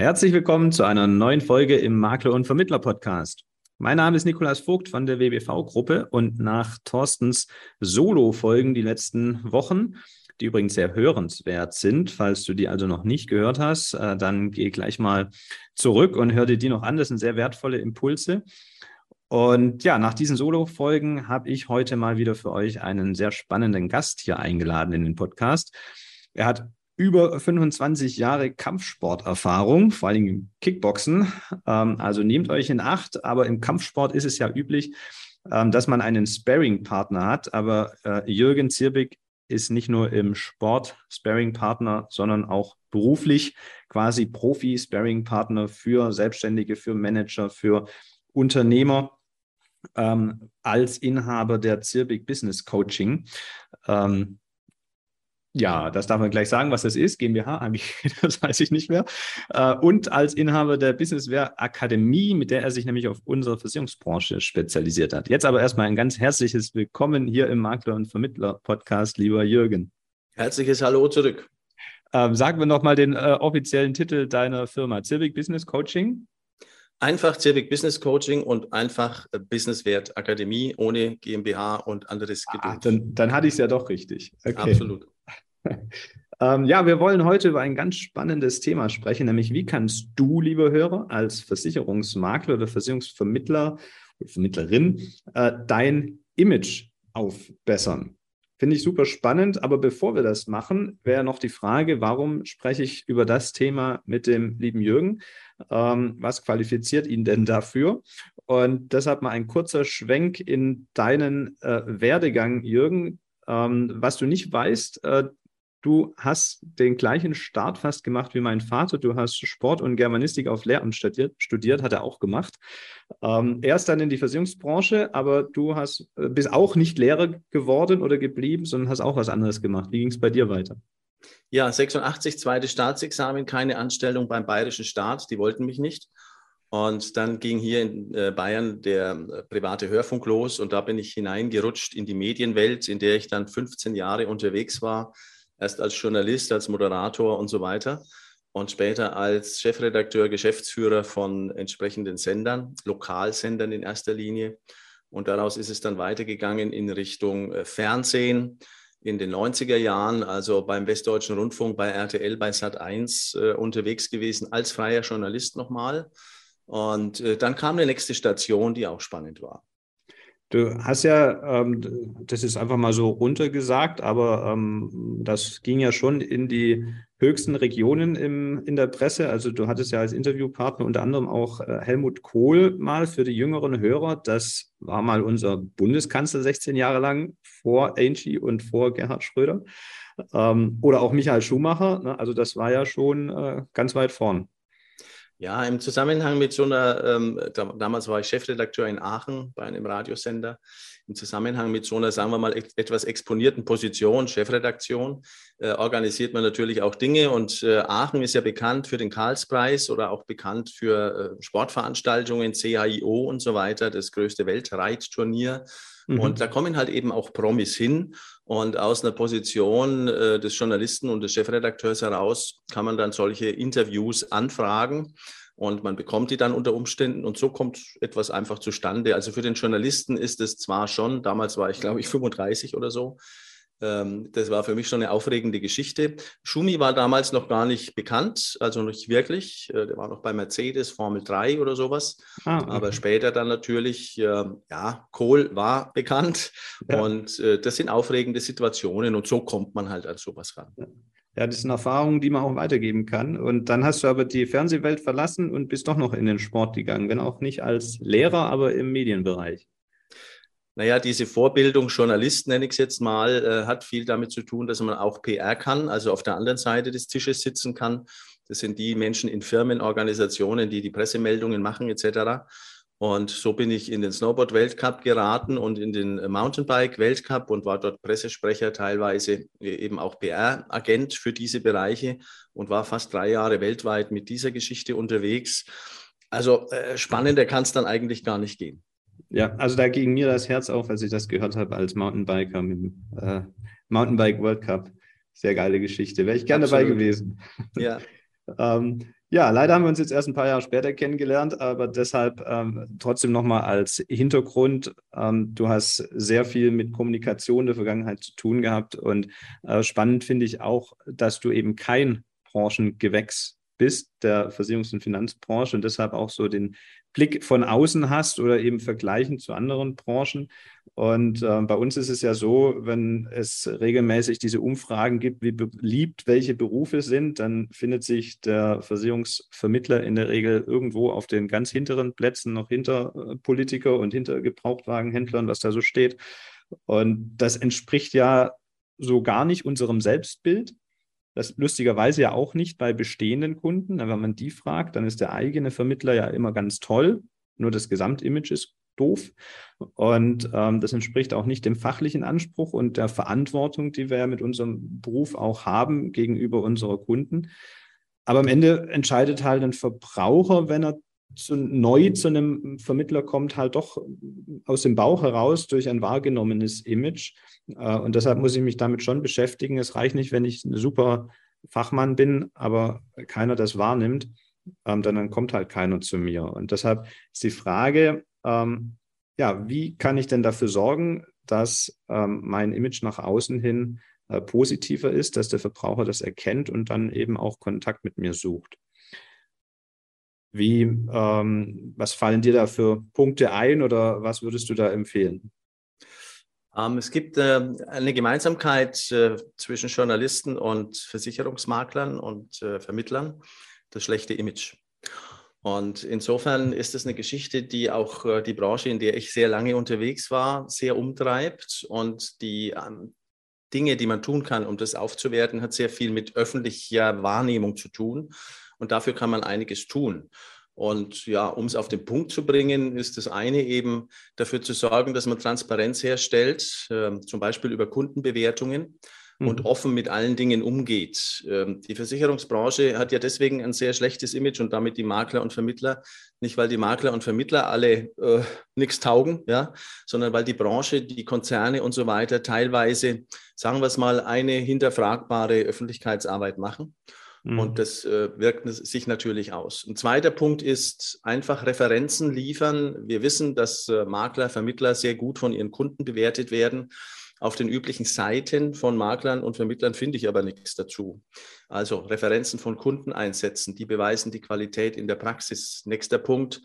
Herzlich willkommen zu einer neuen Folge im Makler- und Vermittler-Podcast. Mein Name ist Nikolas Vogt von der WBV-Gruppe und nach Thorstens Solo-Folgen die letzten Wochen, die übrigens sehr hörenswert sind, falls du die also noch nicht gehört hast, äh, dann geh gleich mal zurück und hör dir die noch an. Das sind sehr wertvolle Impulse. Und ja, nach diesen Solo-Folgen habe ich heute mal wieder für euch einen sehr spannenden Gast hier eingeladen in den Podcast. Er hat über 25 Jahre Kampfsporterfahrung, vor allem im Kickboxen. Ähm, also nehmt euch in Acht, aber im Kampfsport ist es ja üblich, ähm, dass man einen Sparring-Partner hat. Aber äh, Jürgen Zirbig ist nicht nur im Sport Sparring-Partner, sondern auch beruflich quasi Profi-Sparring-Partner für Selbstständige, für Manager, für Unternehmer ähm, als Inhaber der Zirbig Business Coaching. Ähm, ja, das darf man gleich sagen, was das ist. GmbH, AG, das weiß ich nicht mehr. Äh, und als Inhaber der Businessware Akademie, mit der er sich nämlich auf unsere Versicherungsbranche spezialisiert hat. Jetzt aber erstmal ein ganz herzliches Willkommen hier im Makler- und Vermittler-Podcast, lieber Jürgen. Herzliches Hallo zurück. Ähm, sagen wir nochmal den äh, offiziellen Titel deiner Firma, Civic Business Coaching. Einfach Civic Business Coaching und einfach äh, Businesswert Akademie ohne GmbH und anderes Geduld. Ah, dann, dann hatte ich es ja doch richtig. Okay. Absolut. ähm, ja, wir wollen heute über ein ganz spannendes Thema sprechen, nämlich wie kannst du, liebe Hörer, als Versicherungsmakler oder Versicherungsvermittler oder Vermittlerin äh, dein Image aufbessern? Finde ich super spannend, aber bevor wir das machen, wäre noch die Frage, warum spreche ich über das Thema mit dem lieben Jürgen? Ähm, was qualifiziert ihn denn dafür? Und deshalb mal ein kurzer Schwenk in deinen äh, Werdegang, Jürgen. Ähm, was du nicht weißt, äh, Du hast den gleichen Start fast gemacht wie mein Vater. Du hast Sport und Germanistik auf Lehramt studiert, studiert hat er auch gemacht. Ähm, er ist dann in die Versicherungsbranche, aber du hast, äh, bist auch nicht Lehrer geworden oder geblieben, sondern hast auch was anderes gemacht. Wie ging es bei dir weiter? Ja, 86, zweites Staatsexamen, keine Anstellung beim bayerischen Staat, die wollten mich nicht. Und dann ging hier in äh, Bayern der äh, private Hörfunk los und da bin ich hineingerutscht in die Medienwelt, in der ich dann 15 Jahre unterwegs war erst als Journalist, als Moderator und so weiter und später als Chefredakteur, Geschäftsführer von entsprechenden Sendern, Lokalsendern in erster Linie. Und daraus ist es dann weitergegangen in Richtung äh, Fernsehen in den 90er Jahren, also beim Westdeutschen Rundfunk, bei RTL, bei Sat1 äh, unterwegs gewesen, als freier Journalist nochmal. Und äh, dann kam eine nächste Station, die auch spannend war. Du hast ja, ähm, das ist einfach mal so runtergesagt, aber ähm, das ging ja schon in die höchsten Regionen im, in der Presse. Also du hattest ja als Interviewpartner unter anderem auch äh, Helmut Kohl mal für die jüngeren Hörer. Das war mal unser Bundeskanzler 16 Jahre lang vor Angie und vor Gerhard Schröder. Ähm, oder auch Michael Schumacher. Ne? Also das war ja schon äh, ganz weit vorn. Ja, im Zusammenhang mit so einer, ähm, damals war ich Chefredakteur in Aachen bei einem Radiosender, im Zusammenhang mit so einer, sagen wir mal, etwas exponierten Position, Chefredaktion, äh, organisiert man natürlich auch Dinge. Und äh, Aachen ist ja bekannt für den Karlspreis oder auch bekannt für äh, Sportveranstaltungen, CHIO und so weiter, das größte Weltreitturnier. Mhm. Und da kommen halt eben auch Promis hin. Und aus einer Position des Journalisten und des Chefredakteurs heraus kann man dann solche Interviews anfragen. Und man bekommt die dann unter Umständen und so kommt etwas einfach zustande. Also für den Journalisten ist es zwar schon, damals war ich glaube ich 35 oder so, ähm, das war für mich schon eine aufregende Geschichte. Schumi war damals noch gar nicht bekannt, also nicht wirklich. Äh, der war noch bei Mercedes, Formel 3 oder sowas. Ah, okay. Aber später dann natürlich, ähm, ja, Kohl war bekannt. Ja. Und äh, das sind aufregende Situationen und so kommt man halt an sowas ran. Ja, das sind Erfahrungen, die man auch weitergeben kann. Und dann hast du aber die Fernsehwelt verlassen und bist doch noch in den Sport gegangen, wenn auch nicht als Lehrer, aber im Medienbereich naja, diese Vorbildung Journalist, nenne ich es jetzt mal, äh, hat viel damit zu tun, dass man auch PR kann, also auf der anderen Seite des Tisches sitzen kann. Das sind die Menschen in Firmen, Organisationen, die die Pressemeldungen machen etc. Und so bin ich in den Snowboard-Weltcup geraten und in den Mountainbike-Weltcup und war dort Pressesprecher, teilweise eben auch PR-Agent für diese Bereiche und war fast drei Jahre weltweit mit dieser Geschichte unterwegs. Also äh, spannender kann es dann eigentlich gar nicht gehen. Ja, also da ging mir das Herz auf, als ich das gehört habe als Mountainbiker mit dem äh, Mountainbike World Cup. Sehr geile Geschichte. Wäre ich gerne Absolut. dabei gewesen. Ja. ähm, Ja, leider haben wir uns jetzt erst ein paar Jahre später kennengelernt, aber deshalb ähm, trotzdem nochmal als Hintergrund. Ähm, du hast sehr viel mit Kommunikation der Vergangenheit zu tun gehabt und äh, spannend finde ich auch, dass du eben kein Branchengewächs bist, der Versicherungs- und Finanzbranche und deshalb auch so den Blick von außen hast oder eben vergleichen zu anderen Branchen. Und äh, bei uns ist es ja so, wenn es regelmäßig diese Umfragen gibt, wie beliebt welche Berufe sind, dann findet sich der Versicherungsvermittler in der Regel irgendwo auf den ganz hinteren Plätzen noch hinter äh, Politiker und hinter Gebrauchtwagenhändlern, was da so steht. Und das entspricht ja so gar nicht unserem Selbstbild. Das lustigerweise ja auch nicht bei bestehenden Kunden. Wenn man die fragt, dann ist der eigene Vermittler ja immer ganz toll. Nur das Gesamtimage ist doof. Und ähm, das entspricht auch nicht dem fachlichen Anspruch und der Verantwortung, die wir ja mit unserem Beruf auch haben gegenüber unserer Kunden. Aber am Ende entscheidet halt ein Verbraucher, wenn er zu, neu zu einem Vermittler kommt, halt doch aus dem Bauch heraus durch ein wahrgenommenes Image. Äh, und deshalb muss ich mich damit schon beschäftigen. Es reicht nicht, wenn ich ein super Fachmann bin, aber keiner das wahrnimmt, ähm, dann, dann kommt halt keiner zu mir. Und deshalb ist die Frage, ähm, ja, wie kann ich denn dafür sorgen, dass ähm, mein Image nach außen hin äh, positiver ist, dass der Verbraucher das erkennt und dann eben auch Kontakt mit mir sucht? Wie, ähm, was fallen dir da für Punkte ein oder was würdest du da empfehlen? Ähm, es gibt äh, eine Gemeinsamkeit äh, zwischen Journalisten und Versicherungsmaklern und äh, Vermittlern, das schlechte Image. Und insofern ist es eine Geschichte, die auch die Branche, in der ich sehr lange unterwegs war, sehr umtreibt. Und die ähm, Dinge, die man tun kann, um das aufzuwerten, hat sehr viel mit öffentlicher Wahrnehmung zu tun. Und dafür kann man einiges tun. Und ja, um es auf den Punkt zu bringen, ist das eine eben dafür zu sorgen, dass man Transparenz herstellt, äh, zum Beispiel über Kundenbewertungen und mhm. offen mit allen Dingen umgeht. Ähm, die Versicherungsbranche hat ja deswegen ein sehr schlechtes Image und damit die Makler und Vermittler, nicht weil die Makler und Vermittler alle äh, nichts taugen, ja, sondern weil die Branche, die Konzerne und so weiter teilweise, sagen wir es mal, eine hinterfragbare Öffentlichkeitsarbeit machen. Mhm. Und das äh, wirkt sich natürlich aus. Ein zweiter Punkt ist einfach Referenzen liefern. Wir wissen, dass äh, Makler, Vermittler sehr gut von ihren Kunden bewertet werden. Auf den üblichen Seiten von Maklern und Vermittlern finde ich aber nichts dazu. Also Referenzen von Kunden einsetzen, die beweisen die Qualität in der Praxis. Nächster Punkt,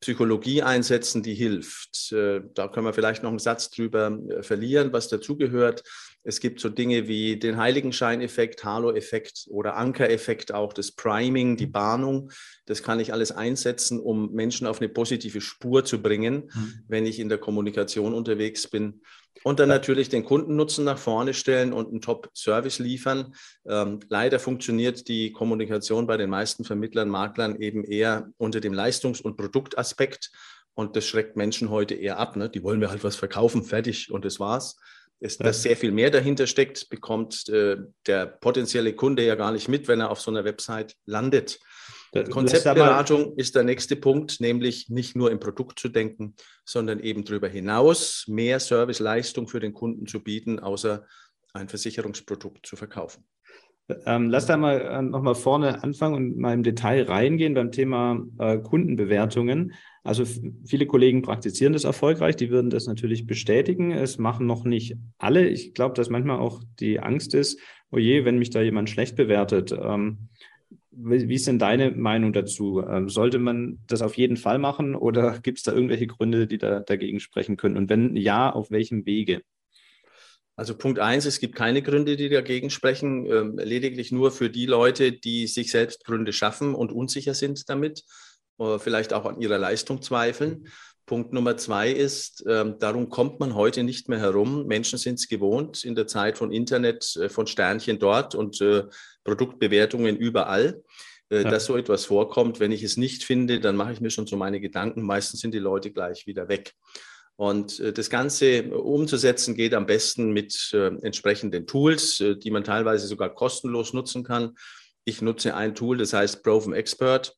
Psychologie einsetzen, die hilft. Äh, da können wir vielleicht noch einen Satz drüber äh, verlieren, was dazugehört. Es gibt so Dinge wie den Heiligenscheineffekt, Halo-Effekt oder Anker-Effekt, auch das Priming, die Bahnung. Das kann ich alles einsetzen, um Menschen auf eine positive Spur zu bringen, mhm. wenn ich in der Kommunikation unterwegs bin. Und dann natürlich den Kundennutzen nach vorne stellen und einen Top-Service liefern. Ähm, leider funktioniert die Kommunikation bei den meisten Vermittlern, Maklern eben eher unter dem Leistungs- und Produktaspekt. Und das schreckt Menschen heute eher ab. Ne? Die wollen mir halt was verkaufen, fertig und das war's ist, dass sehr viel mehr dahinter steckt, bekommt äh, der potenzielle Kunde ja gar nicht mit, wenn er auf so einer Website landet. Konzeptberatung ist der nächste Punkt, nämlich nicht nur im Produkt zu denken, sondern eben darüber hinaus mehr Serviceleistung für den Kunden zu bieten, außer ein Versicherungsprodukt zu verkaufen. Ähm, lass da mal äh, nochmal vorne anfangen und mal im Detail reingehen beim Thema äh, Kundenbewertungen. Also viele Kollegen praktizieren das erfolgreich, die würden das natürlich bestätigen. Es machen noch nicht alle. Ich glaube, dass manchmal auch die Angst ist, oh je, wenn mich da jemand schlecht bewertet. Ähm, wie ist denn deine Meinung dazu? Ähm, sollte man das auf jeden Fall machen oder gibt es da irgendwelche Gründe, die da dagegen sprechen können? Und wenn ja, auf welchem Wege? Also Punkt eins, es gibt keine Gründe, die dagegen sprechen, ähm, lediglich nur für die Leute, die sich selbst Gründe schaffen und unsicher sind damit vielleicht auch an ihrer Leistung zweifeln. Punkt Nummer zwei ist, äh, darum kommt man heute nicht mehr herum. Menschen sind es gewohnt in der Zeit von Internet, äh, von Sternchen dort und äh, Produktbewertungen überall, äh, ja. dass so etwas vorkommt. Wenn ich es nicht finde, dann mache ich mir schon so meine Gedanken. Meistens sind die Leute gleich wieder weg. Und äh, das Ganze umzusetzen geht am besten mit äh, entsprechenden Tools, die man teilweise sogar kostenlos nutzen kann. Ich nutze ein Tool, das heißt Proven Expert.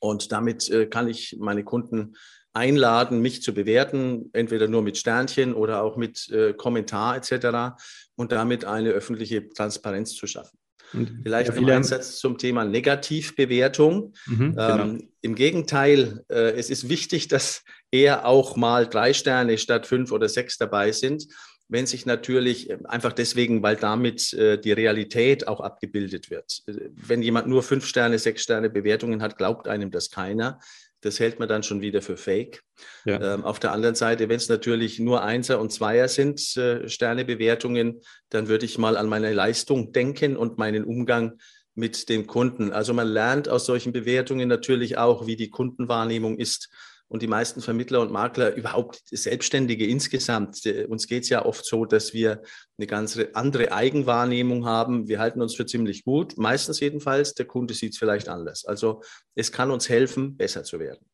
Und damit äh, kann ich meine Kunden einladen, mich zu bewerten, entweder nur mit Sternchen oder auch mit äh, Kommentar etc. und damit eine öffentliche Transparenz zu schaffen. Und Vielleicht noch ein Satz zum Thema Negativbewertung. Mhm, genau. ähm, Im Gegenteil, äh, es ist wichtig, dass eher auch mal drei Sterne statt fünf oder sechs dabei sind wenn sich natürlich äh, einfach deswegen, weil damit äh, die Realität auch abgebildet wird. Äh, wenn jemand nur fünf Sterne, sechs Sterne Bewertungen hat, glaubt einem das keiner. Das hält man dann schon wieder für fake. Ja. Ähm, auf der anderen Seite, wenn es natürlich nur Einser und Zweier sind, äh, Sternebewertungen, dann würde ich mal an meine Leistung denken und meinen Umgang mit dem Kunden. Also man lernt aus solchen Bewertungen natürlich auch, wie die Kundenwahrnehmung ist und die meisten Vermittler und Makler, überhaupt Selbstständige insgesamt, äh, uns geht es ja oft so, dass wir eine ganz andere Eigenwahrnehmung haben. Wir halten uns für ziemlich gut, meistens jedenfalls. Der Kunde sieht es vielleicht anders. Also es kann uns helfen, besser zu werden.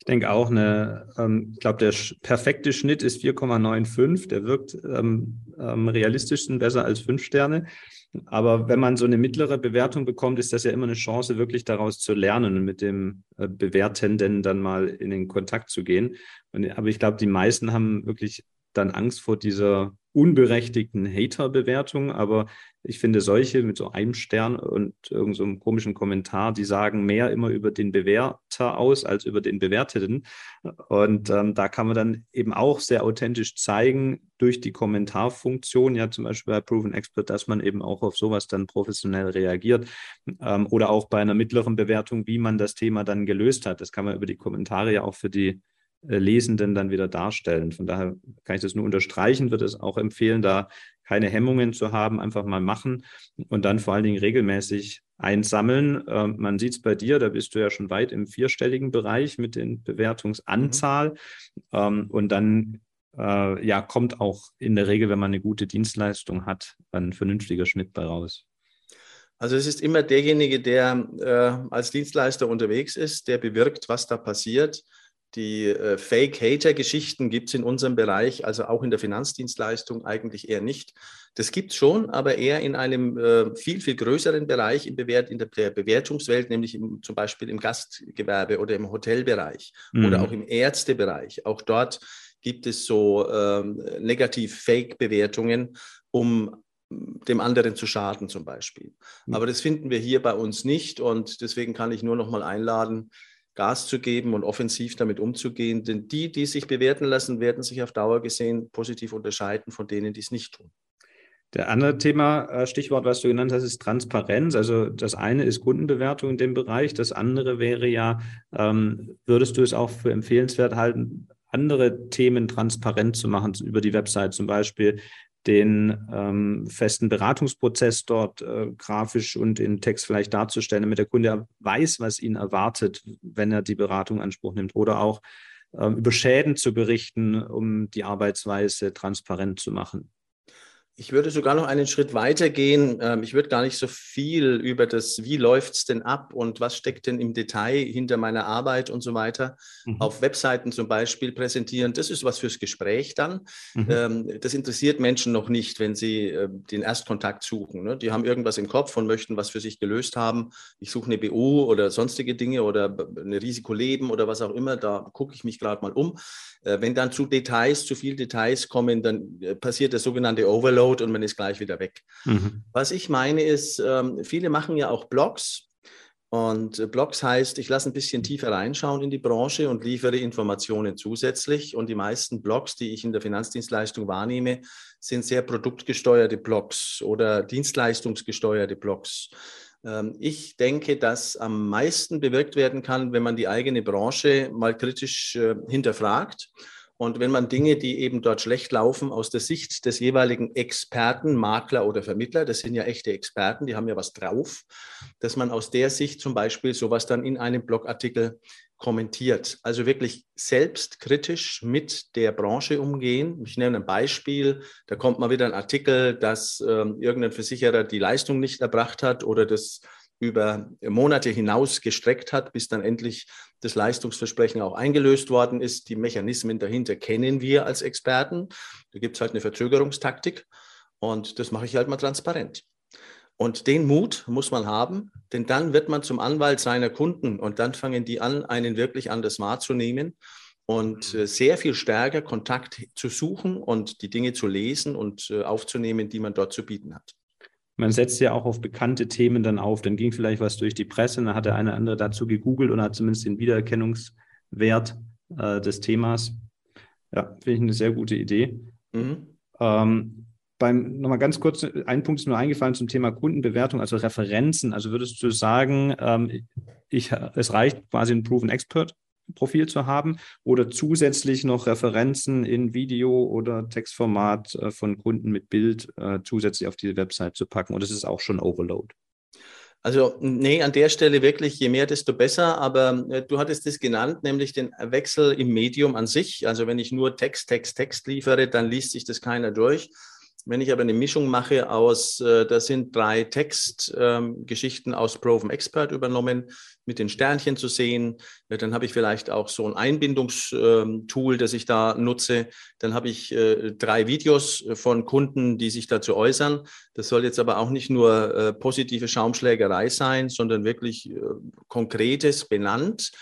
Ich denke auch, eine, ähm, ich glaube, der perfekte Schnitt ist 4,95. Der wirkt ähm, am realistischsten besser als fünf Sterne. Aber wenn man so eine mittlere Bewertung bekommt, ist das ja immer eine Chance, wirklich daraus zu lernen und mit dem äh, Bewertenden dann mal in den Kontakt zu gehen. Und, aber ich glaube, die meisten haben wirklich dann Angst vor dieser unberechtigten Hater-Bewertung, aber ich finde solche mit so einem Stern und irgendeinem so komischen Kommentar, die sagen mehr immer über den Bewerter aus als über den Bewerteten. Und ähm, da kann man dann eben auch sehr authentisch zeigen durch die Kommentarfunktion, ja zum Beispiel bei Proven Expert, dass man eben auch auf sowas dann professionell reagiert ähm, oder auch bei einer mittleren Bewertung, wie man das Thema dann gelöst hat. Das kann man über die Kommentare ja auch für die Lesenden dann wieder darstellen. Von daher kann ich das nur unterstreichen, würde es auch empfehlen, da keine Hemmungen zu haben, einfach mal machen und dann vor allen Dingen regelmäßig einsammeln. Ähm, man sieht es bei dir, da bist du ja schon weit im vierstelligen Bereich mit den Bewertungsanzahl. Mhm. und dann äh, ja, kommt auch in der Regel, wenn man eine gute Dienstleistung hat, ein vernünftiger Schnitt bei raus. Also es ist immer derjenige, der äh, als Dienstleister unterwegs ist, der bewirkt, was da passiert. Die äh, Fake-Hater-Geschichten gibt es in unserem Bereich, also auch in der Finanzdienstleistung eigentlich eher nicht. Das gibt es schon, aber eher in einem äh, viel, viel größeren Bereich in, Bewert, in der, der, Bewertungswelt, nämlich im, zum Beispiel im Gastgewerbe oder im Hotelbereich mhm. oder auch im Ärztebereich. Auch dort gibt es so ähm, Negativ-Fake-Bewertungen, um dem anderen zu schaden zum Beispiel. Mhm. Aber das finden wir hier bei uns nicht und deswegen kann ich nur noch mal einladen, Gas zu geben und offensiv damit umzugehen. Denn die, die sich bewerten lassen, werden sich auf Dauer gesehen positiv unterscheiden von denen, die es nicht tun. Der andere Thema, äh, Stichwort, was du genannt hast, ist Transparenz. Also das eine ist Kundenbewertung in dem Bereich. Das andere wäre ja, ähm, würdest du es auch für empfehlenswert halten, andere Themen transparent zu machen über die Website, zum Beispiel den ähm, festen Beratungsprozess dort äh, grafisch und in Text vielleicht darzustellen, damit der Kunde weiß, was ihn erwartet, wenn er die Beratung in Anspruch nimmt oder auch ähm, über Schäden zu berichten, um die Arbeitsweise transparent zu machen. Ich würde sogar noch einen Schritt weiter gehen. Ähm, ich würde gar nicht so viel über das, wie läuft es denn ab und was steckt denn im Detail hinter meiner Arbeit und so weiter mhm. auf Webseiten zum Beispiel präsentieren. Das ist was fürs Gespräch dann. Mhm. Ähm, das interessiert Menschen noch nicht, wenn sie äh, den Erstkontakt suchen. Ne? Die haben irgendwas im Kopf und möchten was für sich gelöst haben. Ich suche eine BU oder sonstige Dinge oder eine Risikoleben oder was auch immer. Da gucke ich mich gerade mal um. Äh, wenn dann zu Details, zu viel Details kommen, dann äh, passiert der sogenannte Overload und man ist gleich wieder weg. Mhm. Was ich meine ist, ähm, viele machen ja auch Blogs. Und Blogs heißt, ich lasse ein bisschen tiefer reinschauen in die Branche und liefere Informationen zusätzlich. Und die meisten Blogs, die ich in der Finanzdienstleistung wahrnehme, sind sehr produktgesteuerte Blogs oder dienstleistungsgesteuerte Blogs. Ähm, ich denke, dass am meisten bewirkt werden kann, wenn man die eigene Branche mal kritisch äh, hinterfragt. Und wenn man Dinge, die eben dort schlecht laufen, aus der Sicht des jeweiligen Experten, Makler oder Vermittler, das sind ja echte Experten, die haben ja was drauf, dass man aus der Sicht zum Beispiel sowas dann in einem Blogartikel kommentiert. Also wirklich selbstkritisch mit der Branche umgehen. Ich nenne ein Beispiel. Da kommt mal wieder ein Artikel, dass ähm, irgendein Versicherer die Leistung nicht erbracht hat oder das über Monate hinaus gestreckt hat, bis dann endlich das Leistungsversprechen auch eingelöst worden ist. Die Mechanismen dahinter kennen wir als Experten. Da gibt es halt eine Verzögerungstaktik und das mache ich halt mal transparent. Und den Mut muss man haben, denn dann wird man zum Anwalt seiner Kunden und dann fangen die an, einen wirklich anders wahrzunehmen und äh, sehr viel stärker Kontakt zu suchen und die Dinge zu lesen und äh, aufzunehmen, die man dort zu bieten hat. Man setzt ja auch auf bekannte Themen dann auf. Dann ging vielleicht was durch die Presse, dann hat der eine oder andere dazu gegoogelt und hat zumindest den Wiedererkennungswert äh, des Themas. Ja, finde ich eine sehr gute Idee. Mhm. Ähm, beim, nochmal ganz kurz, ein Punkt ist nur eingefallen zum Thema Kundenbewertung, also Referenzen. Also würdest du sagen, ähm, ich, es reicht quasi ein Proven Expert Profil zu haben oder zusätzlich noch Referenzen in Video oder Textformat äh, von Kunden mit Bild äh, zusätzlich auf die Website zu packen. Und das ist auch schon Overload. Also, nee, an der Stelle wirklich, je mehr, desto besser. Aber äh, du hattest es genannt, nämlich den Wechsel im Medium an sich. Also, wenn ich nur Text, Text, Text liefere, dann liest sich das keiner durch. Wenn ich aber eine Mischung mache aus, äh, das sind drei Textgeschichten ähm, aus Proven Expert übernommen, mit den Sternchen zu sehen, äh, dann habe ich vielleicht auch so ein Einbindungstool, das ich da nutze. Dann habe ich äh, drei Videos von Kunden, die sich dazu äußern. Das soll jetzt aber auch nicht nur positive Schaumschlägerei sein, sondern wirklich konkretes benannt.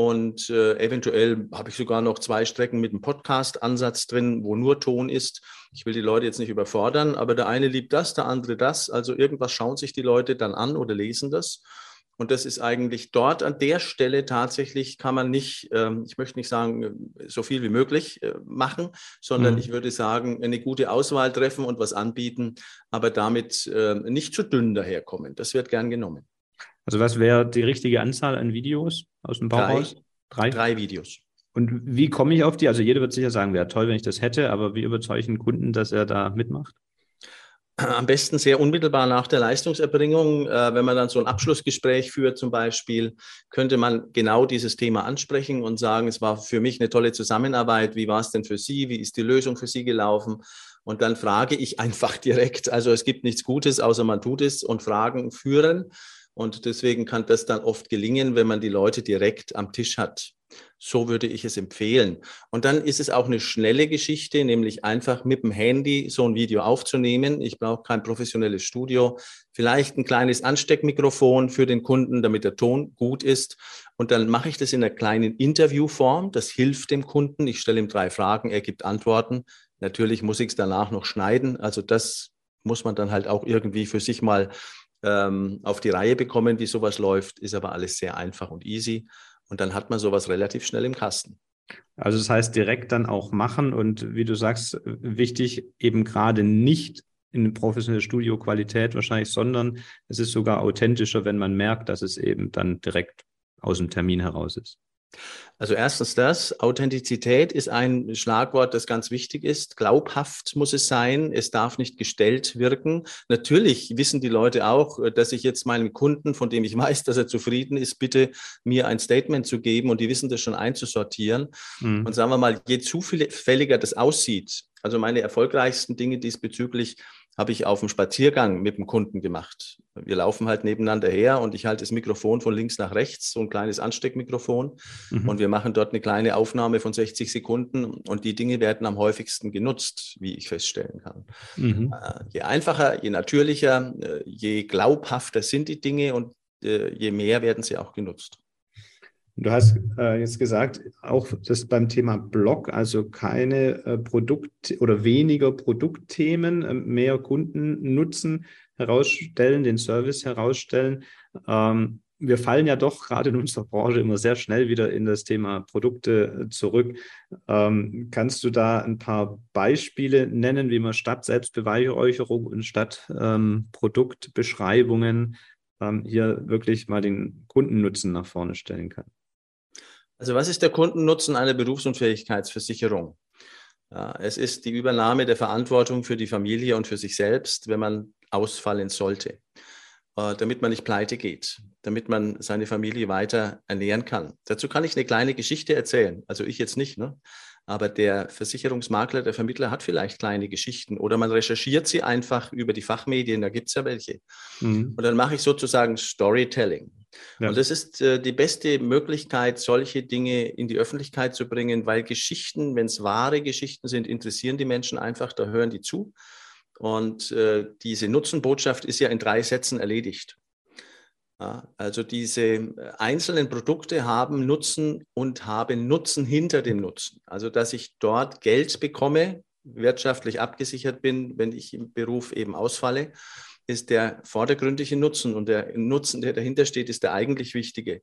Und äh, eventuell habe ich sogar noch zwei Strecken mit einem Podcast-Ansatz drin, wo nur Ton ist. Ich will die Leute jetzt nicht überfordern, aber der eine liebt das, der andere das. Also irgendwas schauen sich die Leute dann an oder lesen das. Und das ist eigentlich dort an der Stelle tatsächlich kann man nicht, ähm, ich möchte nicht sagen, so viel wie möglich äh, machen, sondern mhm. ich würde sagen, eine gute Auswahl treffen und was anbieten, aber damit äh, nicht zu dünn daherkommen. Das wird gern genommen. Also was wäre die richtige Anzahl an Videos aus dem Bauhaus? Drei. Drei Videos. Und wie komme ich auf die? Also jeder wird sicher sagen, wäre toll, wenn ich das hätte, aber wie überzeuge ich einen Kunden, dass er da mitmacht? Am besten sehr unmittelbar nach der Leistungserbringung. Äh, wenn man dann so ein Abschlussgespräch führt zum Beispiel, könnte man genau dieses Thema ansprechen und sagen, es war für mich eine tolle Zusammenarbeit. Wie war es denn für Sie? Wie ist die Lösung für Sie gelaufen? Und dann frage ich einfach direkt. Also es gibt nichts Gutes, außer man tut es und Fragen führen. Und deswegen kann das dann oft gelingen, wenn man die Leute direkt am Tisch hat. So würde ich es empfehlen. Und dann ist es auch eine schnelle Geschichte, nämlich einfach mit dem Handy so ein Video aufzunehmen. Ich brauche kein professionelles Studio, vielleicht ein kleines Ansteckmikrofon für den Kunden, damit der Ton gut ist. Und dann mache ich das in einer kleinen Interviewform. Das hilft dem Kunden. Ich stelle ihm drei Fragen, er gibt Antworten. Natürlich muss ich es danach noch schneiden. Also das muss man dann halt auch irgendwie für sich mal ähm, auf die Reihe bekommen, wie sowas läuft, ist aber alles sehr einfach und easy. Und dann hat man sowas relativ schnell im Kasten. Also das heißt, direkt dann auch machen und wie du sagst, wichtig eben gerade nicht in professionelle Studioqualität wahrscheinlich, sondern es ist sogar authentischer, wenn man merkt, dass es eben dann direkt aus dem Termin heraus ist. Also erstens das, Authentizität ist ein Schlagwort, das ganz wichtig ist. Glaubhaft muss es sein, es darf nicht gestellt wirken. Natürlich wissen die Leute auch, dass ich jetzt meinem Kunden, von dem ich weiß, dass er zufrieden ist, bitte mir ein Statement zu geben und die wissen das schon einzusortieren. Mhm. Und sagen wir mal, je zufälliger das aussieht, also meine erfolgreichsten Dinge diesbezüglich habe ich auf dem Spaziergang mit dem Kunden gemacht. Wir laufen halt nebeneinander her und ich halte das Mikrofon von links nach rechts, so ein kleines Ansteckmikrofon. Mhm. Und wir machen dort eine kleine Aufnahme von 60 Sekunden und die Dinge werden am häufigsten genutzt, wie ich feststellen kann. Mhm. Äh, je einfacher, je natürlicher, äh, je glaubhafter sind die Dinge und äh, je mehr werden sie auch genutzt. Du hast äh, jetzt gesagt, auch das beim Thema Blog, also keine äh, Produkt- oder weniger Produktthemen, äh, mehr Kundennutzen herausstellen, den Service herausstellen. Ähm, wir fallen ja doch gerade in unserer Branche immer sehr schnell wieder in das Thema Produkte äh, zurück. Ähm, kannst du da ein paar Beispiele nennen, wie man statt Selbstbeweihräucherung und statt ähm, Produktbeschreibungen ähm, hier wirklich mal den Kundennutzen nach vorne stellen kann? Also was ist der Kundennutzen einer Berufsunfähigkeitsversicherung? Es ist die Übernahme der Verantwortung für die Familie und für sich selbst, wenn man ausfallen sollte, äh, damit man nicht pleite geht, damit man seine Familie weiter ernähren kann. Dazu kann ich eine kleine Geschichte erzählen. Also ich jetzt nicht, ne? Aber der Versicherungsmakler, der Vermittler hat vielleicht kleine Geschichten oder man recherchiert sie einfach über die Fachmedien, da gibt es ja welche. Mhm. Und dann mache ich sozusagen Storytelling. Ja. Und das ist äh, die beste Möglichkeit, solche Dinge in die Öffentlichkeit zu bringen, weil Geschichten, wenn es wahre Geschichten sind, interessieren die Menschen einfach, da hören die zu. Und äh, diese Nutzenbotschaft ist ja in drei Sätzen erledigt. Ja, also diese äh, einzelnen Produkte haben Nutzen und haben Nutzen hinter dem Nutzen. Also dass ich dort Geld bekomme, wirtschaftlich abgesichert bin, wenn ich im Beruf eben ausfalle ist der vordergründige Nutzen und der Nutzen, der dahinter steht, ist der eigentlich wichtige.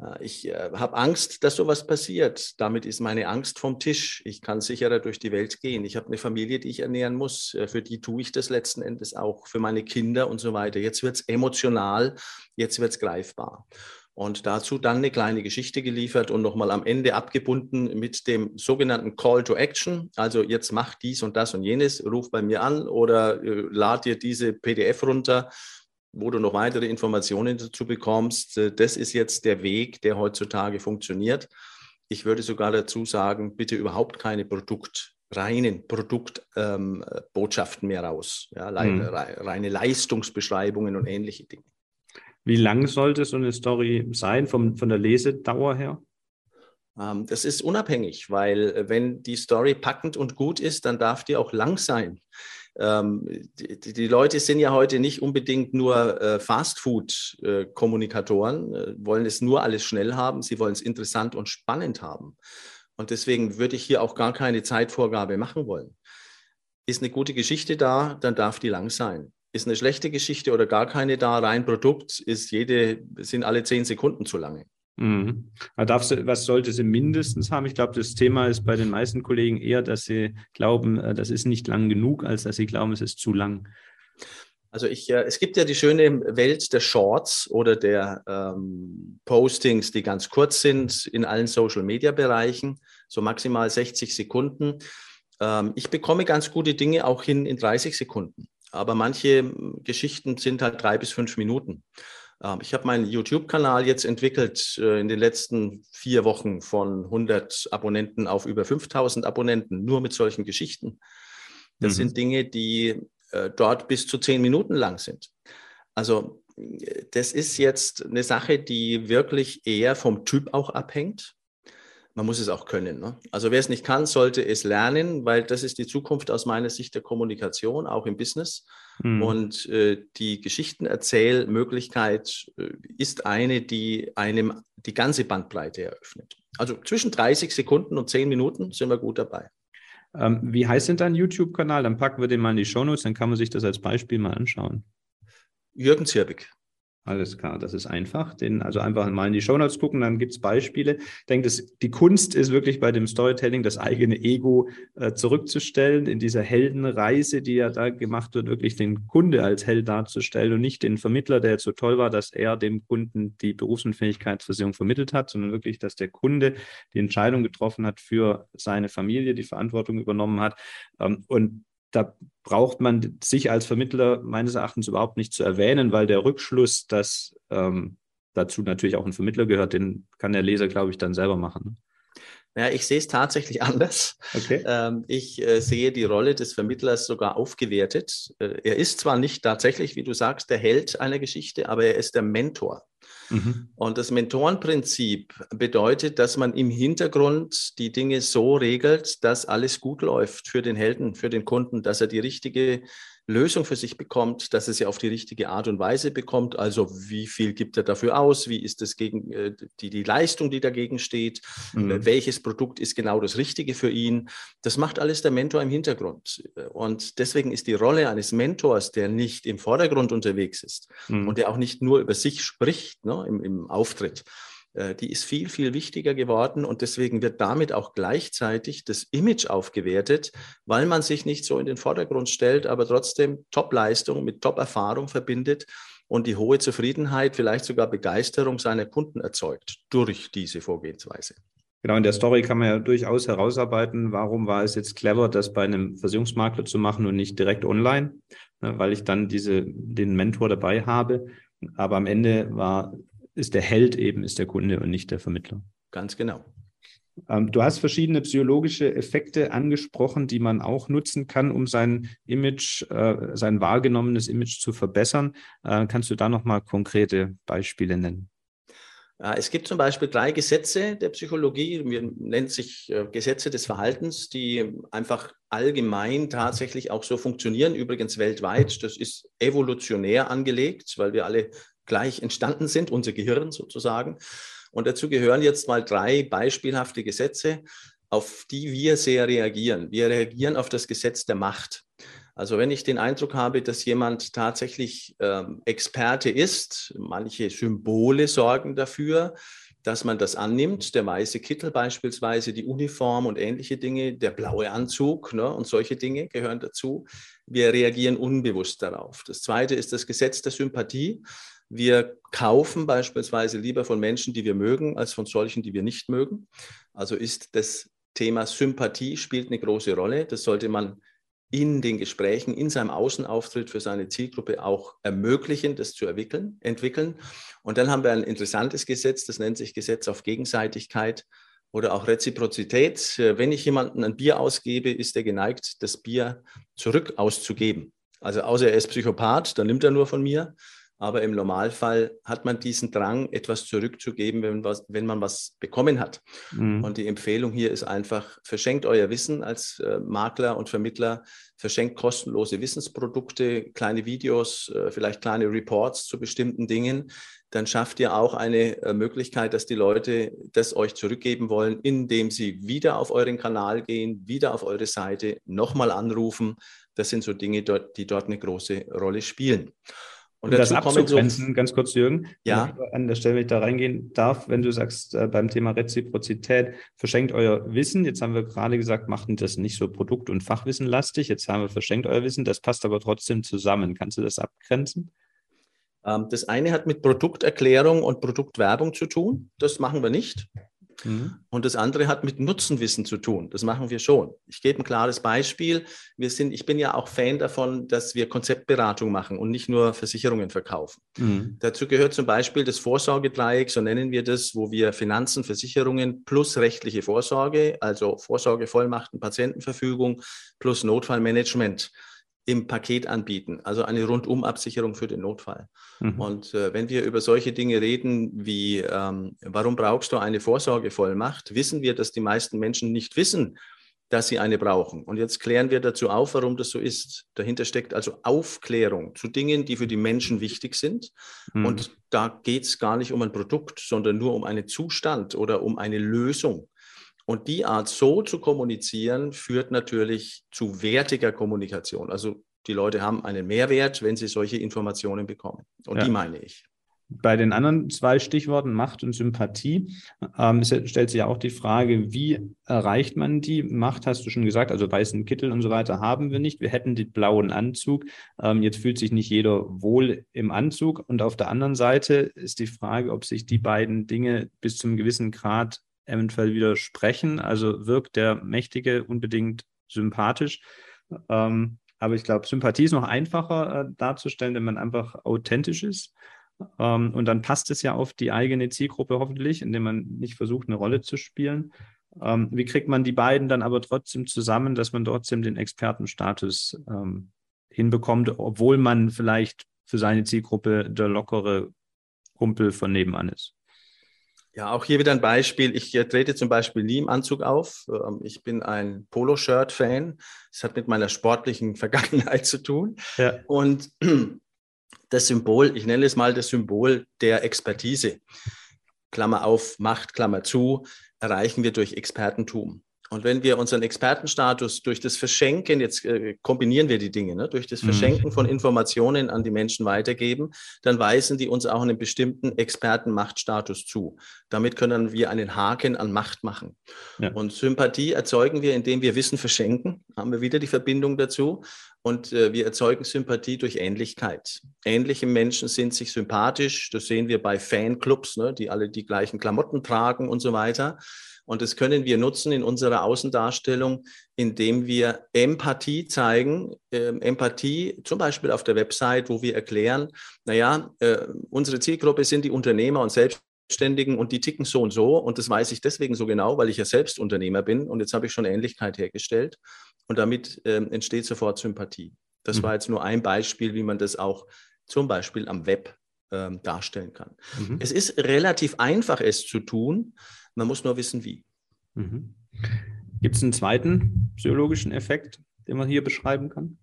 Äh, ich äh, habe Angst, dass sowas passiert. Damit ist meine Angst vom Tisch. Ich kann sicherer durch die Welt gehen. Ich habe eine Familie, die ich ernähren muss. Äh, für die tue ich das letzten Endes auch, für meine Kinder und so weiter. Jetzt wird es emotional, jetzt wird es greifbar. Und dazu dann eine kleine Geschichte geliefert und nochmal am Ende abgebunden mit dem sogenannten Call to Action. Also jetzt mach dies und das und jenes, ruf bei mir an oder äh, lad dir diese PDF runter wo du noch weitere Informationen dazu bekommst. Äh, das ist jetzt der Weg, der heutzutage funktioniert. Ich würde sogar dazu sagen, bitte überhaupt keine Produkt, reinen Produktbotschaften ähm, mehr raus. Ja, mhm. reine Leistungsbeschreibungen und ähnliche Dinge. Wie lang sollte so eine Story sein vom, von der Lesedauer her? Ähm, das ist unabhängig, weil äh, wenn die Story packend und gut ist, dann darf die auch lang sein ähm, die, die, Leute sind ja heute nicht unbedingt nur äh, Fastfood-Kommunikatoren, äh, wollen es nur alles schnell haben, sie wollen es interessant und spannend haben. Und deswegen würde ich hier auch gar keine Zeitvorgabe machen wollen. Ist eine gute Geschichte da, dann darf die lang sein. Ist eine schlechte Geschichte oder gar keine da, rein Produkt, ist jede, sind alle zehn Sekunden zu lange. Mhm. Darfst du, was sollte sie mindestens haben? Ich glaube, das Thema ist bei den meisten Kollegen eher, dass sie glauben, äh, das ist nicht lang genug, als dass sie glauben, es ist zu lang. Also ich, äh, es gibt ja die schöne Welt der Shorts oder der ähm, Postings, die ganz kurz sind in allen Social-Media-Bereichen, so maximal 60 Sekunden. Ähm, ich bekomme ganz gute Dinge auch hin in 30 Sekunden, aber manche Geschichten sind halt drei bis fünf Minuten. Ähm, ich habe meinen YouTube-Kanal jetzt entwickelt äh, in den letzten vier Wochen von 100 Abonnenten auf über 5000 Abonnenten, nur mit solchen Geschichten. Das mhm. sind Dinge, die äh, dort bis zu zehn Minuten lang sind. Also das ist jetzt eine Sache, die wirklich eher vom Typ auch abhängt man muss es auch können. Ne? Also wer es nicht kann, sollte es lernen, weil das ist die Zukunft aus meiner Sicht der Kommunikation, auch im Business. Mhm. Und äh, die Geschichtenerzählmöglichkeit äh, ist eine, die einem die ganze Bandbreite eröffnet. Also zwischen 30 Sekunden und 10 Minuten sind wir gut dabei. Ähm, wie heißt denn dein YouTube-Kanal? Dann packen wir den mal in die Shownotes, dann kann man sich das als Beispiel mal anschauen. Jürgen Zirbig. Alles klar, das ist einfach. Den, also einfach mal in die Shownotes gucken, dann gibt es Beispiele. Ich denke, das, die Kunst ist wirklich bei dem Storytelling, das eigene Ego äh, zurückzustellen, in dieser Heldenreise, die ja da gemacht wird, wirklich den Kunde als Held darzustellen und nicht den Vermittler, der jetzt so toll war, dass er dem Kunden die Berufsunfähigkeitsversicherung vermittelt hat, sondern wirklich, dass der Kunde die Entscheidung getroffen hat für seine Familie, die Verantwortung übernommen hat. Ähm, und da braucht man sich als Vermittler meines Erachtens überhaupt nicht zu erwähnen, weil der Rückschluss, dass ähm, dazu natürlich auch ein Vermittler gehört, den kann der Leser, glaube ich, dann selber machen. Ne? Ja, ich sehe es tatsächlich anders. Okay. Ähm, ich äh, sehe die Rolle des Vermittlers sogar aufgewertet. Äh, er ist zwar nicht tatsächlich, wie du sagst, der Held einer Geschichte, aber er ist der Mentor. Mhm. Und das Mentorenprinzip bedeutet, dass man im Hintergrund die Dinge so regelt, dass alles gut läuft für den Helden, für den Kunden, dass er die richtige Lösung für sich bekommt, dass er sie auf die richtige Art und Weise bekommt. Also wie viel gibt er dafür aus? Wie ist das gegen äh, die, die Leistung, die dagegen steht? Mhm. Welches Produkt ist genau das Richtige für ihn? Das macht alles der Mentor im Hintergrund. Und deswegen ist die Rolle eines Mentors, der nicht im Vordergrund unterwegs ist mhm. und der auch nicht nur über sich spricht ne, im, im Auftritt, die ist viel, viel wichtiger geworden und deswegen wird damit auch gleichzeitig das Image aufgewertet, weil man sich nicht so in den Vordergrund stellt, aber trotzdem Top-Leistung mit Top-Erfahrung verbindet und die hohe Zufriedenheit, vielleicht sogar Begeisterung seiner Kunden erzeugt durch diese Vorgehensweise. Genau, in der Story kann man ja durchaus herausarbeiten, warum war es jetzt clever, das bei einem Versicherungsmakler zu machen und nicht direkt online, ne, weil ich dann diese, den Mentor dabei habe. Aber am Ende war ist der Held eben, ist der Kunde und nicht der Vermittler. Ganz genau. Ähm, du hast verschiedene psychologische Effekte angesprochen, die man auch nutzen kann, um sein Image, äh, sein wahrgenommenes Image zu verbessern. Äh, kannst du da nochmal konkrete Beispiele nennen? Es gibt zum Beispiel drei Gesetze der Psychologie, wir nennt sich äh, Gesetze des Verhaltens, die einfach allgemein tatsächlich auch so funktionieren, übrigens weltweit. Das ist evolutionär angelegt, weil wir alle gleich entstanden sind, unser Gehirn sozusagen. Und dazu gehören jetzt mal drei beispielhafte Gesetze, auf die wir sehr reagieren. Wir reagieren auf das Gesetz der Macht. Also wenn ich den Eindruck habe, dass jemand tatsächlich ähm, Experte ist, manche Symbole sorgen dafür, dass man das annimmt. Der weiße Kittel beispielsweise, die Uniform und ähnliche Dinge, der blaue Anzug ne, und solche Dinge gehören dazu. Wir reagieren unbewusst darauf. Das zweite ist das Gesetz der Sympathie. Wir kaufen beispielsweise lieber von Menschen, die wir mögen, als von solchen, die wir nicht mögen. Also ist das Thema Sympathie spielt eine große Rolle. Das sollte man in den Gesprächen, in seinem Außenauftritt für seine Zielgruppe auch ermöglichen, das zu entwickeln. entwickeln. Und dann haben wir ein interessantes Gesetz, das nennt sich Gesetz auf Gegenseitigkeit oder auch Reziprozität. Wenn ich jemanden ein Bier ausgebe, ist er geneigt, das Bier zurück auszugeben. Also außer er ist Psychopath, dann nimmt er nur von mir. Aber im Normalfall hat man diesen Drang, etwas zurückzugeben, wenn, was, wenn man was bekommen hat. Mhm. Und die Empfehlung hier ist einfach, verschenkt euer Wissen als äh, Makler und Vermittler, verschenkt kostenlose Wissensprodukte, kleine Videos, äh, vielleicht kleine Reports zu bestimmten Dingen. Dann schafft ihr auch eine äh, Möglichkeit, dass die Leute das euch zurückgeben wollen, indem sie wieder auf euren Kanal gehen, wieder auf eure Seite, nochmal anrufen. Das sind so Dinge, die dort eine große Rolle spielen. Und um das abzugrenzen, so, ganz kurz, Jürgen, ja. an der Stelle, wenn ich da reingehen darf, wenn du sagst, äh, beim Thema Reziprozität, verschenkt euer Wissen. Jetzt haben wir gerade gesagt, machten das nicht so Produkt- und Fachwissenlastig. Jetzt haben wir verschenkt euer Wissen. Das passt aber trotzdem zusammen. Kannst du das abgrenzen? Ähm, das eine hat mit Produkterklärung und Produktwerbung zu tun. Das machen wir nicht. Mhm. Und das andere hat mit Nutzenwissen zu tun. Das machen wir schon. Ich gebe ein klares Beispiel. Wir sind, ich bin ja auch Fan davon, dass wir Konzeptberatung machen und nicht nur Versicherungen verkaufen. Mhm. Dazu gehört zum Beispiel das Vorsorgedreieck, so nennen wir das, wo wir Finanzen, Versicherungen plus rechtliche Vorsorge, also Vorsorgevollmachten, Patientenverfügung plus Notfallmanagement im Paket anbieten, also eine Rundumabsicherung für den Notfall. Mhm. Und äh, wenn wir über solche Dinge reden wie, ähm, warum brauchst du eine Vorsorgevollmacht, wissen wir, dass die meisten Menschen nicht wissen, dass sie eine brauchen. Und jetzt klären wir dazu auf, warum das so ist. Dahinter steckt also Aufklärung zu Dingen, die für die Menschen wichtig sind. Mhm. Und da geht es gar nicht um ein Produkt, sondern nur um einen Zustand oder um eine Lösung. Und die Art so zu kommunizieren, führt natürlich zu wertiger Kommunikation. Also die Leute haben einen Mehrwert, wenn sie solche Informationen bekommen. Und ja. die meine ich. Bei den anderen zwei Stichworten Macht und Sympathie ähm, stellt sich ja auch die Frage, wie erreicht man die? Macht hast du schon gesagt, also weißen Kittel und so weiter haben wir nicht. Wir hätten den blauen Anzug. Ähm, jetzt fühlt sich nicht jeder wohl im Anzug. Und auf der anderen Seite ist die Frage, ob sich die beiden Dinge bis zum gewissen Grad eventuell widersprechen. Also wirkt der Mächtige unbedingt sympathisch. Ähm, aber ich glaube, Sympathie ist noch einfacher äh, darzustellen, wenn man einfach authentisch ist. Ähm, und dann passt es ja auf die eigene Zielgruppe hoffentlich, indem man nicht versucht, eine Rolle zu spielen. Ähm, wie kriegt man die beiden dann aber trotzdem zusammen, dass man trotzdem den Expertenstatus ähm, hinbekommt, obwohl man vielleicht für seine Zielgruppe der lockere Kumpel von nebenan ist? Ja, auch hier wieder ein Beispiel. Ich äh, trete zum Beispiel nie im Anzug auf. Ähm, ich bin ein Poloshirt-Fan. Das hat mit meiner sportlichen Vergangenheit zu tun. Ja. Und das Symbol, ich nenne es mal das Symbol der Expertise, Klammer auf, Macht, Klammer zu, erreichen wir durch Expertentum. Und wenn wir unseren Expertenstatus durch das Verschenken, jetzt äh, kombinieren wir die Dinge, ne, durch das mhm. Verschenken von Informationen an die Menschen weitergeben, dann weisen die uns auch einen bestimmten Expertenmachtstatus zu. Damit können wir einen Haken an Macht machen. Ja. Und Sympathie erzeugen wir, indem wir Wissen verschenken, haben wir wieder die Verbindung dazu. Und äh, wir erzeugen Sympathie durch Ähnlichkeit. Ähnliche Menschen sind sich sympathisch. Das sehen wir bei Fanclubs, ne, die alle die gleichen Klamotten tragen und so weiter. Und das können wir nutzen in unserer Außendarstellung, indem wir Empathie zeigen. Ähm, Empathie zum Beispiel auf der Website, wo wir erklären, naja, äh, unsere Zielgruppe sind die Unternehmer und Selbstständigen und die ticken so und so. Und das weiß ich deswegen so genau, weil ich ja selbst Unternehmer bin. Und jetzt habe ich schon Ähnlichkeit hergestellt. Und damit äh, entsteht sofort Sympathie. Das mhm. war jetzt nur ein Beispiel, wie man das auch zum Beispiel am Web äh, darstellen kann. Mhm. Es ist relativ einfach, es zu tun. Man muss nur wissen, wie. Mhm. Gibt es einen zweiten psychologischen Effekt, den man hier beschreiben kann?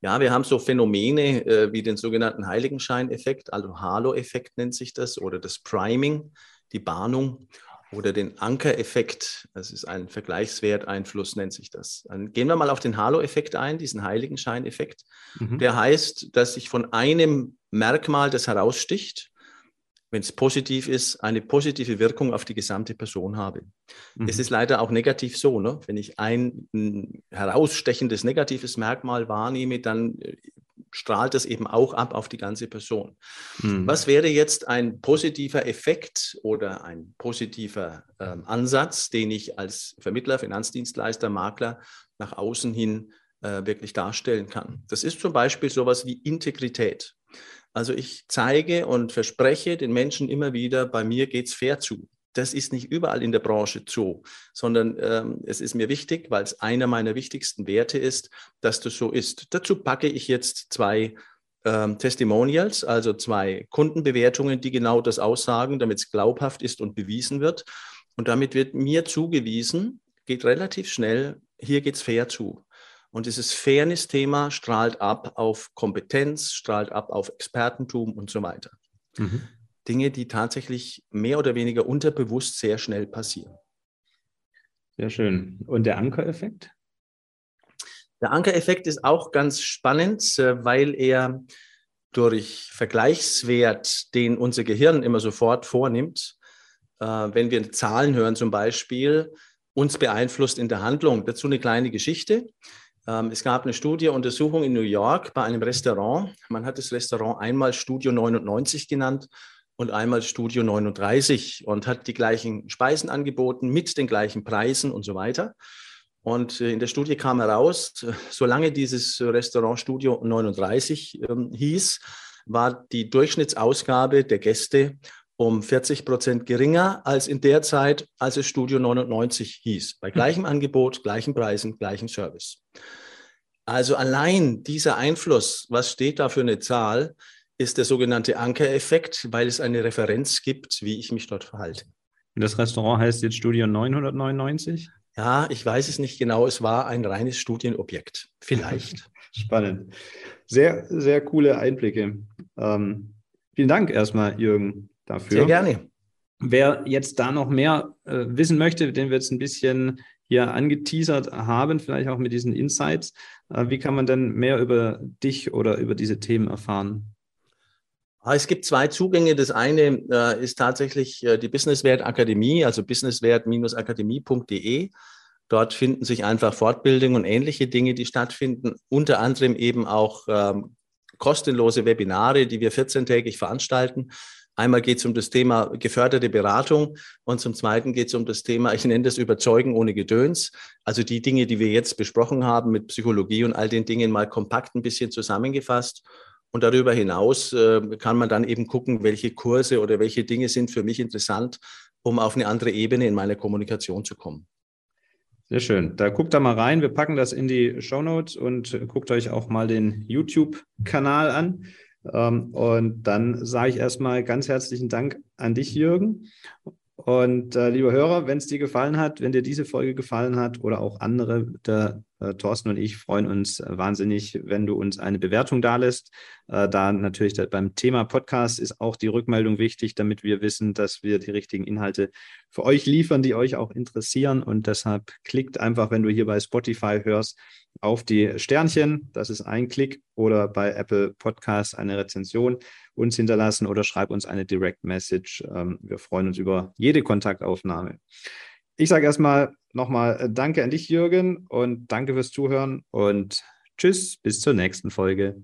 Ja, wir haben so Phänomene äh, wie den sogenannten Heiligenscheineffekt, also Halo-Effekt nennt sich das, oder das Priming, die Bahnung. oder den Ankereffekt. Das ist ein Vergleichswerteinfluss, nennt sich das. Dann gehen wir mal auf den Halo-Effekt ein, diesen Heiligenschein-Effekt. Mhm. Der heißt, dass ich von einem Merkmal, das heraussticht, wenn es positiv ist, eine positive Wirkung auf die gesamte Person habe. Mhm. Es ist leider auch negativ so, ne? wenn ich ein, ein herausstechendes negatives Merkmal wahrnehme, dann äh, strahlt es eben auch ab auf die ganze Person. Mhm. Was wäre jetzt ein positiver Effekt oder ein positiver ähm, Ansatz, den ich als Vermittler, Finanzdienstleister, Makler nach außen hin äh, wirklich darstellen kann? Das ist zum Beispiel sowas wie Integrität. Also ich zeige und verspreche den Menschen immer wieder, bei mir geht es fair zu. Das ist nicht überall in der Branche so, sondern ähm, es ist mir wichtig, weil es einer meiner wichtigsten Werte ist, dass das so ist. Dazu packe ich jetzt zwei ähm, Testimonials, also zwei Kundenbewertungen, die genau das aussagen, damit es glaubhaft ist und bewiesen wird. Und damit wird mir zugewiesen, geht relativ schnell, hier geht es fair zu. Und dieses Fairness-Thema strahlt ab auf Kompetenz, strahlt ab auf Expertentum und so weiter. Mhm. Dinge, die tatsächlich mehr oder weniger unterbewusst sehr schnell passieren. Sehr schön. Und der Ankereffekt? Der Ankereffekt ist auch ganz spannend, äh, weil er durch Vergleichswert, den unser Gehirn immer sofort vornimmt, äh, wenn wir Zahlen hören zum Beispiel, uns beeinflusst in der Handlung. Dazu eine kleine Geschichte. Ähm, es gab eine Studie, Untersuchung in New York bei einem Restaurant. Man hat das Restaurant einmal Studio 99 genannt und einmal Studio 39 und hat die gleichen Speisen angeboten mit den gleichen Preisen und so weiter. Und äh, in der Studie kam heraus, solange dieses Restaurant Studio 39 ähm, hieß, war die Durchschnittsausgabe der Gäste um 40 Prozent geringer als in der Zeit, als es Studio 99 hieß. Bei gleichem Angebot, gleichen Preisen, gleichen Service. Also allein dieser Einfluss, was steht da für eine Zahl, ist der sogenannte Ankereffekt, weil es eine Referenz gibt, wie ich mich dort verhalte. Das Restaurant heißt jetzt Studio 999? Ja, ich weiß es nicht genau. Es war ein reines Studienobjekt. Vielleicht. Spannend. Sehr, sehr coole Einblicke. Ähm, vielen Dank erstmal, Jürgen dafür. Sehr gerne. Wer jetzt da noch mehr äh, wissen möchte, den wir jetzt ein bisschen hier angeteasert haben, vielleicht auch mit diesen Insights, äh, wie kann man denn mehr über dich oder über diese Themen erfahren? Ah, es gibt zwei Zugänge. Das eine äh, ist tatsächlich äh, die Businesswert Akademie, also businesswert-akademie.de. Dort finden sich einfach Fortbildungen und ähnliche Dinge, die stattfinden. Unter anderem eben auch ähm, kostenlose Webinare, die wir 14-tägig veranstalten. Einmal geht es um das Thema geförderte Beratung und zum Zweiten geht es um das Thema, ich nenne das Überzeugen ohne Gedöns. Also die Dinge, die wir jetzt besprochen haben mit Psychologie und all den Dingen mal kompakt ein bisschen zusammengefasst. Und darüber hinaus äh, kann man dann eben gucken, welche Kurse oder welche Dinge sind für mich interessant, um auf eine andere Ebene in meiner Kommunikation zu kommen. Sehr schön. Da guckt da mal rein. Wir packen das in die Show Notes und guckt euch auch mal den YouTube-Kanal an. Ähm, und dann sage ich erstmal ganz herzlichen Dank an dich, Jürgen. Und äh, lieber Hörer, wenn es dir gefallen hat, wenn dir diese Folge gefallen hat oder auch andere, der äh, Thorsten und ich freuen uns äh, wahnsinnig, wenn du uns eine Bewertung dalässt. Äh, da natürlich beim Thema Podcast ist auch die Rückmeldung wichtig, damit wir wissen, dass wir die richtigen Inhalte für euch liefern, die euch auch interessieren. Und deshalb klickt einfach, wenn du hier bei Spotify hörst, auf die Sternchen. Das ist ein Klick oder bei Apple Podcasts eine Rezension uns hinterlassen oder schreib uns eine Direct Message. Ähm, wir freuen uns über jede Kontaktaufnahme. Ich sage erstmal nochmal äh, Danke an dich, Jürgen, und danke fürs Zuhören und tschüss, bis zur nächsten Folge.